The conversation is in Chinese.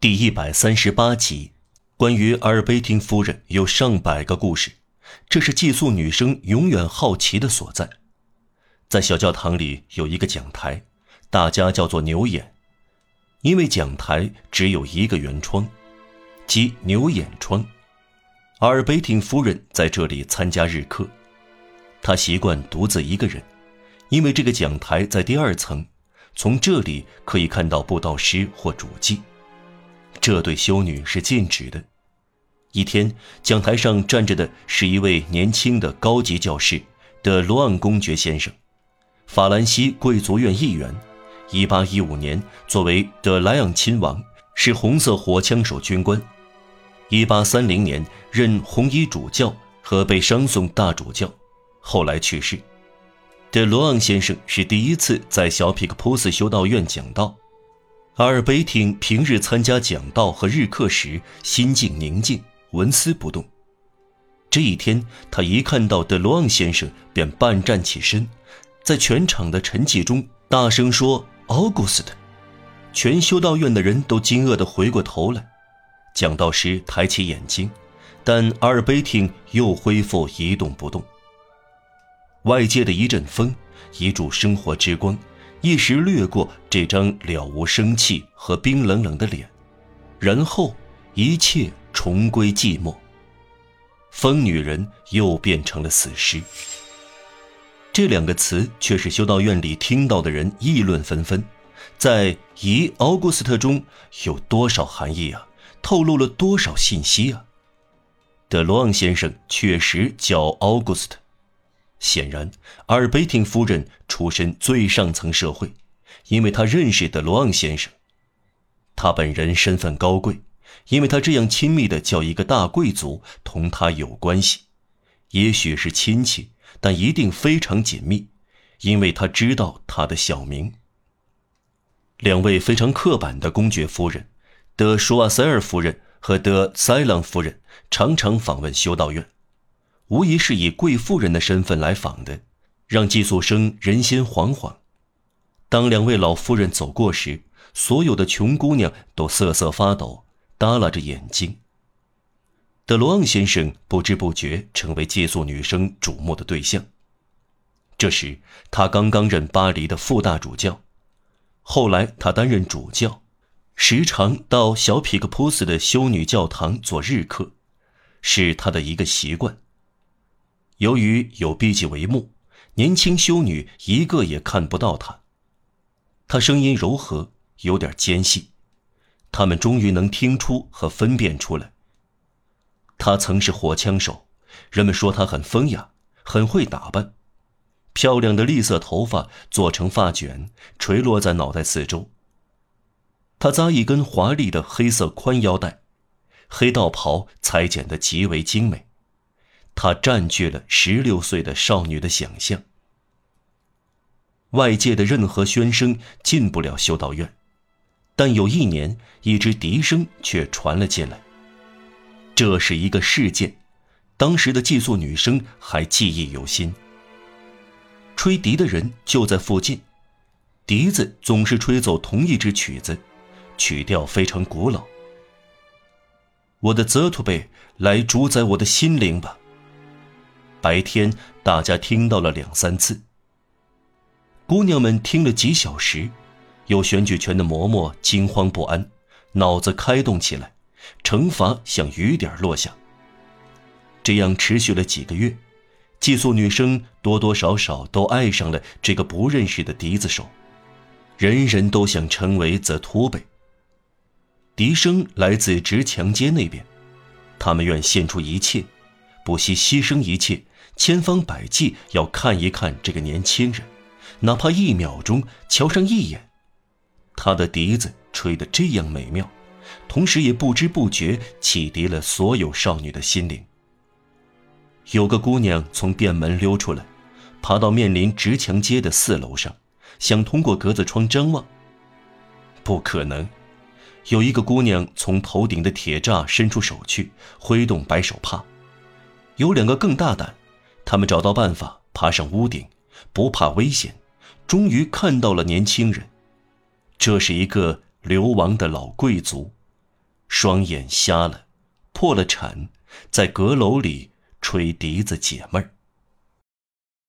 第一百三十八集，关于阿尔贝汀夫人有上百个故事，这是寄宿女生永远好奇的所在。在小教堂里有一个讲台，大家叫做牛眼，因为讲台只有一个圆窗，即牛眼窗。阿尔贝汀夫人在这里参加日课，她习惯独自一个人，因为这个讲台在第二层。从这里可以看到布道师或主祭，这对修女是禁止的。一天，讲台上站着的是一位年轻的高级教士德罗昂公爵先生，法兰西贵族院议员。1815年，作为德莱昂亲王，是红色火枪手军官。1830年，任红衣主教和被商颂大主教，后来去世。德罗昂先生是第一次在小皮克普斯修道院讲道。阿尔贝汀平日参加讲道和日课时，心境宁静，纹丝不动。这一天，他一看到德罗昂先生，便半站起身，在全场的沉寂中大声说：“August。”全修道院的人都惊愕地回过头来。讲道师抬起眼睛，但阿尔贝汀又恢复一动不动。外界的一阵风，一柱生活之光，一时掠过这张了无生气和冰冷冷的脸，然后一切重归寂寞。疯女人又变成了死尸。这两个词却是修道院里听到的人议论纷纷。在“姨奥古斯特”中有多少含义啊？透露了多少信息啊？德罗昂先生确实叫奥古斯特。显然，阿尔贝汀夫人出身最上层社会，因为她认识德罗昂先生。他本人身份高贵，因为他这样亲密的叫一个大贵族同他有关系，也许是亲戚，但一定非常紧密，因为他知道他的小名。两位非常刻板的公爵夫人，德舒瓦塞尔夫人和德塞朗夫人，常常访问修道院。无疑是以贵妇人的身份来访的，让寄宿生人心惶惶。当两位老夫人走过时，所有的穷姑娘都瑟瑟发抖，耷拉着眼睛。德罗昂先生不知不觉成为寄宿女生瞩目的对象。这时，他刚刚任巴黎的副大主教，后来他担任主教，时常到小皮克普斯的修女教堂做日课，是他的一个习惯。由于有闭记帷幕，年轻修女一个也看不到他。他声音柔和，有点尖细，他们终于能听出和分辨出来。他曾是火枪手，人们说他很风雅，很会打扮，漂亮的栗色头发做成发卷垂落在脑袋四周。他扎一根华丽的黑色宽腰带，黑道袍裁剪得极为精美。他占据了十六岁的少女的想象。外界的任何喧声进不了修道院，但有一年，一支笛声却传了进来。这是一个事件，当时的寄宿女生还记忆犹新。吹笛的人就在附近，笛子总是吹奏同一支曲子，曲调非常古老。我的泽图贝，来主宰我的心灵吧。白天，大家听到了两三次。姑娘们听了几小时，有选举权的嬷嬷惊慌不安，脑子开动起来，惩罚像雨点落下。这样持续了几个月，寄宿女生多多少少都爱上了这个不认识的笛子手，人人都想成为泽托贝。笛声来自直墙街那边，他们愿献出一切，不惜牺牲一切。千方百计要看一看这个年轻人，哪怕一秒钟瞧上一眼。他的笛子吹得这样美妙，同时也不知不觉启迪了所有少女的心灵。有个姑娘从便门溜出来，爬到面临直墙街的四楼上，想通过格子窗张望。不可能。有一个姑娘从头顶的铁栅伸出手去，挥动白手帕。有两个更大胆。他们找到办法爬上屋顶，不怕危险，终于看到了年轻人。这是一个流亡的老贵族，双眼瞎了，破了产，在阁楼里吹笛子解闷儿。